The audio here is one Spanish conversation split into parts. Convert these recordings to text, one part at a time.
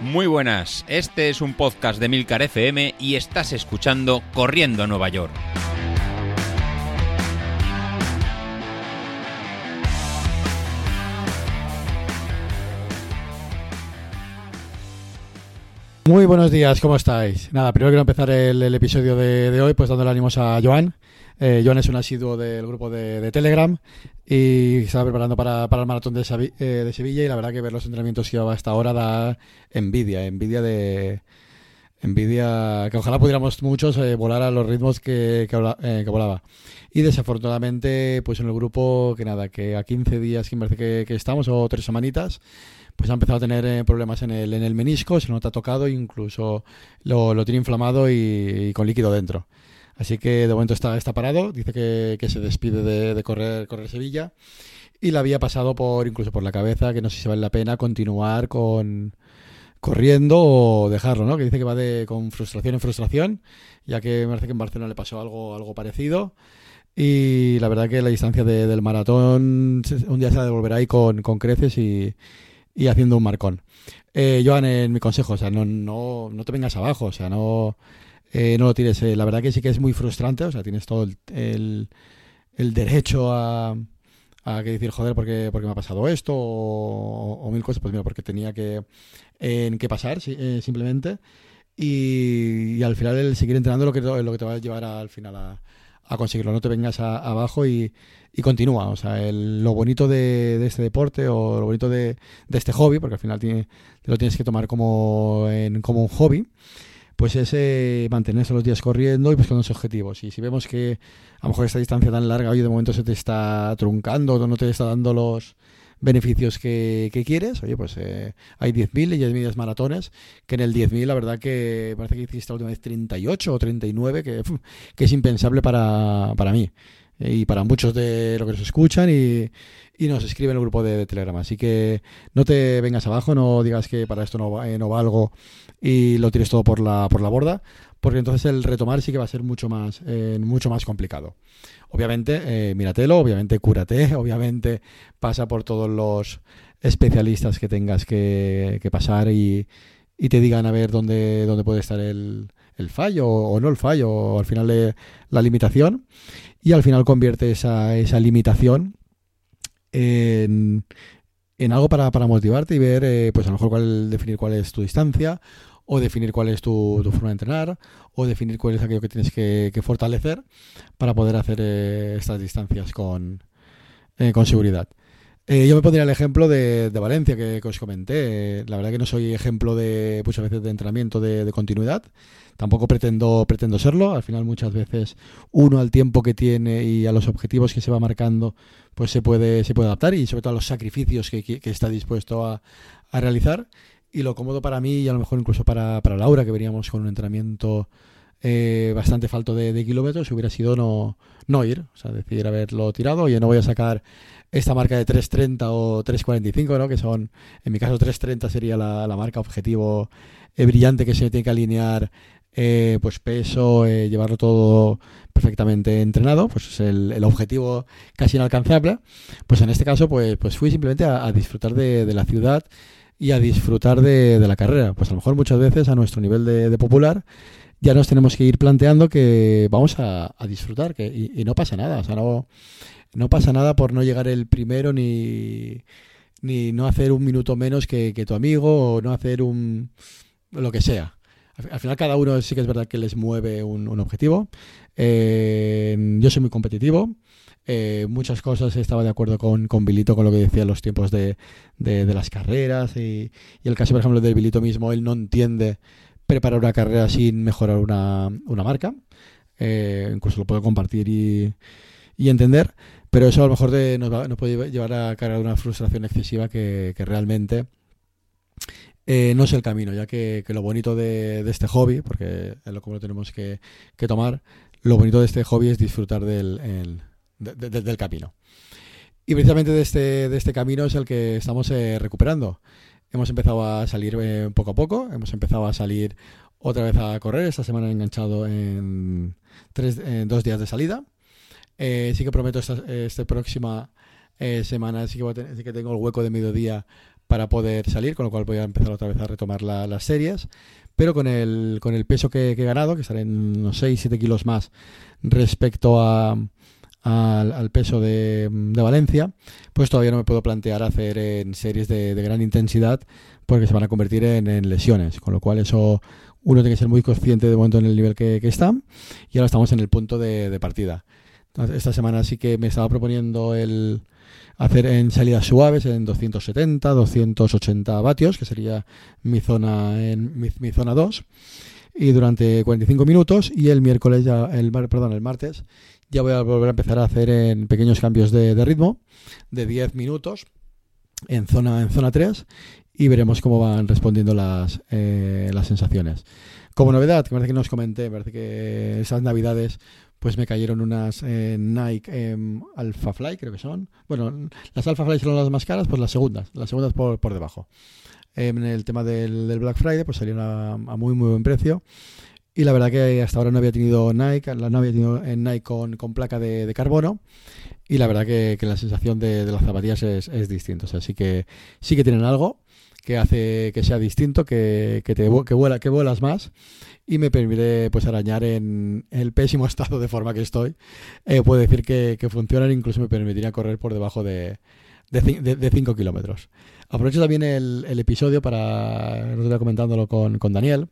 Muy buenas, este es un podcast de Milcar FM y estás escuchando Corriendo a Nueva York. Muy buenos días, ¿cómo estáis? Nada, primero quiero empezar el, episodio de, hoy pues dándole ánimos a Joan. Eh, es un asiduo del grupo de, Telegram y está preparando para, el maratón eh, de, Sevilla y la verdad que ver los entrenamientos que lleva hasta ahora da envidia, envidia de... Envidia que ojalá pudiéramos muchos eh, volar a los ritmos que, que, que, volaba. Y desafortunadamente, pues en el grupo, que nada, que a 15 días que parece que, estamos, o tres semanitas, pues ha empezado a tener eh, problemas en el, en el menisco, se nota tocado, incluso lo, tiene inflamado y, con líquido dentro. Así que de momento está, está parado, dice que, que se despide de, de, correr, correr Sevilla y le había pasado por incluso por la cabeza que no sé si vale la pena continuar con corriendo o dejarlo, ¿no? Que dice que va de con frustración en frustración, ya que me parece que en Barcelona le pasó algo, algo parecido. Y la verdad que la distancia de, del maratón un día se devolverá ahí con, con creces y, y haciendo un marcón. Eh, Joan, en mi consejo, o sea, no, no, no te vengas abajo, o sea, no, eh, no lo tires. Eh, la verdad que sí que es muy frustrante, o sea, tienes todo el, el, derecho a, a que decir, joder, ¿por qué, por qué me ha pasado esto? O, o, mil cosas, pues mira, porque tenía que, en que pasar, eh, simplemente. Y, y, al final el seguir entrenando lo que, lo que te va a llevar al final a, a conseguirlo. No te vengas abajo y, y, continúa. O sea, el, lo bonito de, de, este deporte o lo bonito de, de este hobby, porque al final tiene, te lo tienes que tomar como, en, como un hobby, pues es eh, mantenerse los días corriendo y pues con los objetivos. Y si vemos que a lo mejor esta distancia tan larga hoy de momento se te está truncando o no te está dando los beneficios que, que quieres, oye, pues eh, hay 10.000 y 10.000 maratones, que en el 10.000 la verdad que parece que hiciste la última vez 38 o 39, que, que es impensable para, para mí y para muchos de los que nos escuchan y, y nos escriben en el grupo de, de, Telegram. Así que no te vengas abajo, no digas que para esto no, eh, no valgo y lo tires todo por la, por la borda, porque entonces el retomar sí que va a ser mucho más, eh, mucho más complicado. Obviamente, eh, míratelo, obviamente cúrate, obviamente pasa por todos los especialistas que tengas que, que pasar y, y, te digan a ver dónde, dónde puede estar el, el fallo o no el fallo, o al final la limitación, y al final convierte esa, esa limitación en, en algo para, para, motivarte y ver, eh, pues a lo mejor cuál, definir cuál es tu distancia, o definir cuál es tu, forma de entrenar, o definir cuál es aquello que tienes que, que fortalecer para poder hacer eh, estas distancias con, eh, con seguridad. Eh, yo me pondría el ejemplo de, Valencia que, os comenté. La verdad que no soy ejemplo de muchas veces de entrenamiento de, continuidad. Tampoco pretendo, pretendo serlo. Al final muchas veces uno al tiempo que tiene y a los objetivos que se va marcando, pues se puede, se puede adaptar y sobre todo a los sacrificios que está dispuesto a, a, realizar. Y lo cómodo para mí y a lo mejor incluso para, para Laura, que veníamos con un entrenamiento eh, bastante falto de, kilómetros, hubiera sido no, no ir. O sea, decidir haberlo tirado. Oye, no voy a sacar esta marca de 3.30 o 3.45, ¿no? que son, en mi caso 3.30 sería la, la, marca objetivo eh, brillante que se tiene que alinear eh, pues peso, eh, llevarlo todo perfectamente entrenado, pues es el, objetivo casi inalcanzable. Pues en este caso, pues, pues fui simplemente a, disfrutar de, la ciudad y a disfrutar de, la carrera. Pues a lo mejor muchas veces a nuestro nivel de popular ya nos tenemos que ir planteando que vamos a, disfrutar que, y, no pasa nada. O sea, no, pasa nada por no llegar el primero ni, ni no hacer un minuto menos que, tu amigo o no hacer un lo que sea. Al, al, final cada uno sí que es verdad que les mueve un, objetivo. Eh, yo soy muy competitivo. Eh, muchas cosas estaba de acuerdo con, con Bilito, con lo que decía los tiempos de, de, de las carreras y, y, el caso, por ejemplo, del Bilito mismo, él no entiende preparar una carrera sin mejorar una, una marca. Eh, incluso lo puedo compartir y, entender, pero eso a lo mejor nos, va, nos, puede llevar a cargar una frustración excesiva que, realmente eh, no es el camino, ya que, lo bonito de, este hobby, porque es lo como lo tenemos que, tomar, lo bonito de este hobby es disfrutar del, el, de, de, del camino. Y precisamente de este, de este camino es el que estamos eh, recuperando. Hemos empezado a salir eh, poco a poco, hemos empezado a salir otra vez a correr. Esta semana he enganchado en, tres, en dos días de salida. Eh, sí que prometo esta, esta próxima eh, semana, sí que, tener, sí que, tengo el hueco de mediodía para poder salir, con lo cual voy a empezar otra vez a retomar las series, pero con el, con el peso que, he ganado, que estaré en unos 6-7 kilos más respecto a, al, peso de, Valencia, pues todavía no me puedo plantear hacer en series de, gran intensidad porque se van a convertir en, lesiones, con lo cual eso uno tiene que ser muy consciente de momento en el nivel que, está y ahora estamos en el punto de, partida. esta semana sí que me estaba proponiendo el hacer en salidas suaves en 270, 280 vatios, que sería mi zona en mi, zona 2 y durante 45 minutos y el miércoles ya el perdón, el martes ya voy a volver a empezar a hacer en pequeños cambios de, ritmo de 10 minutos en zona, en zona 3 y veremos cómo van respondiendo las, eh, las sensaciones. Como novedad, que parece que nos comenté, parece que esas navidades pues me cayeron unas eh, Nike eh, Alpha Fly, creo que son. Bueno, las Alpha Fly son las más caras, pues las segundas, las segundas por, por debajo. en el tema del, Black Friday, pues salieron a, a muy, muy buen precio. Y la verdad que hasta ahora no había tenido Nike, no había tenido en Nike con, placa de, carbono. Y la verdad que, la sensación de, las zapatillas es, es distinta. O sea, sí que, sí que tienen algo que hace que sea distinto, que, que, te, que, vuela, que vuelas más y me permite pues arañar en el pésimo estado de forma que estoy. Eh, puedo decir que, que funcionan, incluso me permitiría correr por debajo de, de 5 kilómetros. Aprovecho también el, episodio para, no comentándolo con, Daniel,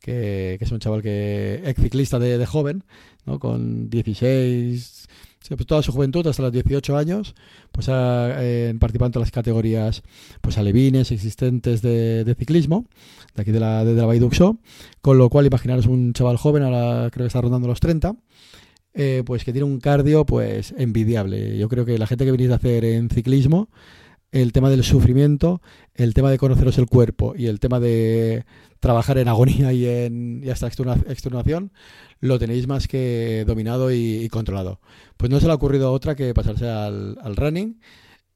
que, es un chaval que ex ciclista de, de joven, ¿no? con 16, pues toda su juventud, hasta los 18 años, pues eh, participado en las categorías pues alevines existentes de, de, ciclismo, de aquí de la, de, la Baiduxo, con lo cual imaginaros un chaval joven, ahora creo que está rondando los 30, eh, pues que tiene un cardio pues envidiable. Yo creo que la gente que venís a hacer en ciclismo, el tema del sufrimiento, el tema de conoceros el cuerpo y el tema de trabajar en agonía y, en, y hasta extenuación, lo tenéis más que dominado y, controlado. Pues no se le ha ocurrido otra que pasarse al, running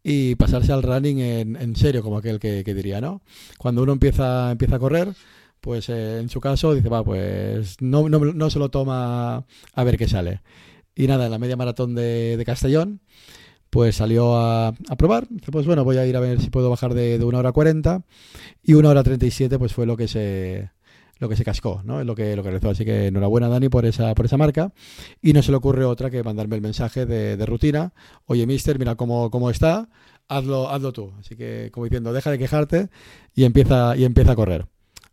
y pasarse al running en, serio, como aquel que, diría, ¿no? Cuando uno empieza, empieza a correr, pues eh, en su caso dice, va, pues no, no, no, se lo toma a ver qué sale. Y nada, en la media maratón de Castellón, pues salió a, a, probar. Pues bueno, voy a ir a ver si puedo bajar de, de una hora 40 y una hora 37 pues fue lo que se lo que se cascó, ¿no? Es lo que lo que realizó. Así que enhorabuena Dani por esa por esa marca y no se le ocurre otra que mandarme el mensaje de, de rutina. Oye, mister, mira cómo, cómo está, hazlo hazlo tú. Así que como diciendo, deja de quejarte y empieza y empieza a correr.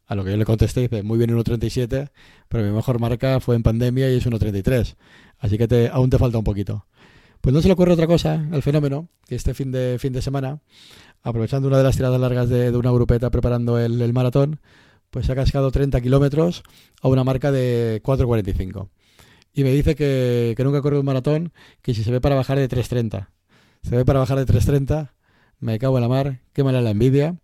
A lo que yo le contesté, dice, muy bien 1.37, pero mi mejor marca fue en pandemia y es 1.33. Así que aún te falta un poquito. Pues no se le ocurre otra cosa al fenómeno, que este fin de, fin de semana, aprovechando una de las tiradas largas de, una grupeta preparando el, maratón, pues se ha cascado 30 kilómetros a una marca de 4.45. Y me dice que, que nunca corre un maratón, que si se ve para bajar de 3.30. Se ve para bajar de 3.30, me cago en la mar, qué mala la envidia.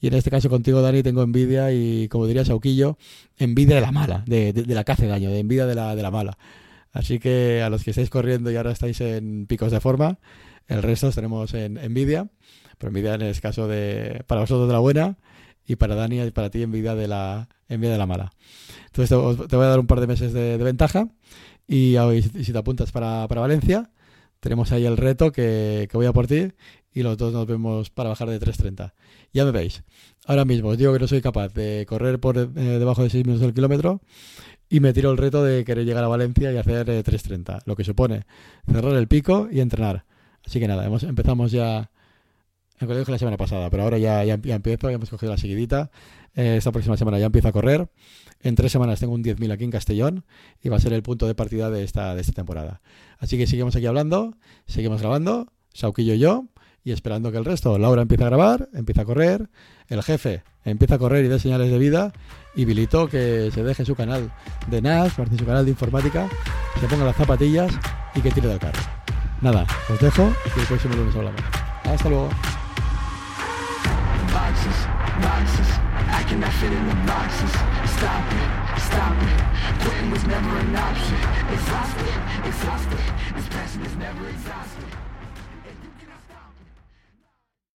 Y en este caso contigo, Dani, tengo envidia y, como diría Sauquillo, envidia de la mala, de, de, de la que hace daño, de envidia de la, de la mala. Así que a los que estáis corriendo y ahora estáis en picos de forma, el resto tenemos en envidia, pero envidia en el caso de para vosotros de la buena y para Dani y para ti envidia de la envidia de la mala. Entonces te, voy a dar un par de meses de, ventaja y, si te apuntas para, Valencia, tenemos ahí el reto que, voy a por ti y los dos nos vemos para bajar de 3.30. Ya me veis. Ahora mismo os digo que no soy capaz de correr por eh, debajo de 6 minutos del kilómetro y me tiro el reto de querer llegar a Valencia y hacer 3.30, eh, lo que supone cerrar el pico y entrenar. Así que nada, hemos, empezamos ya, en dije la semana pasada, pero ahora ya, ya, empiezo, ya hemos cogido la seguidita. Eh, esta próxima semana ya empiezo a correr. En tres semanas tengo un 10.000 aquí en Castellón y va a ser el punto de partida de esta, de esta temporada. Así que seguimos aquí hablando, seguimos grabando, Sauquillo y yo, y esperando que el resto, Laura empieza a grabar, empieza a correr, el jefe empieza a correr y da señales de vida, y Bilito que se deje su canal de NAS, su canal de informática, se ponga las zapatillas y que tire del carro. Nada, os dejo y el próximo lunes hablamos. Hasta luego. Is never exhausted.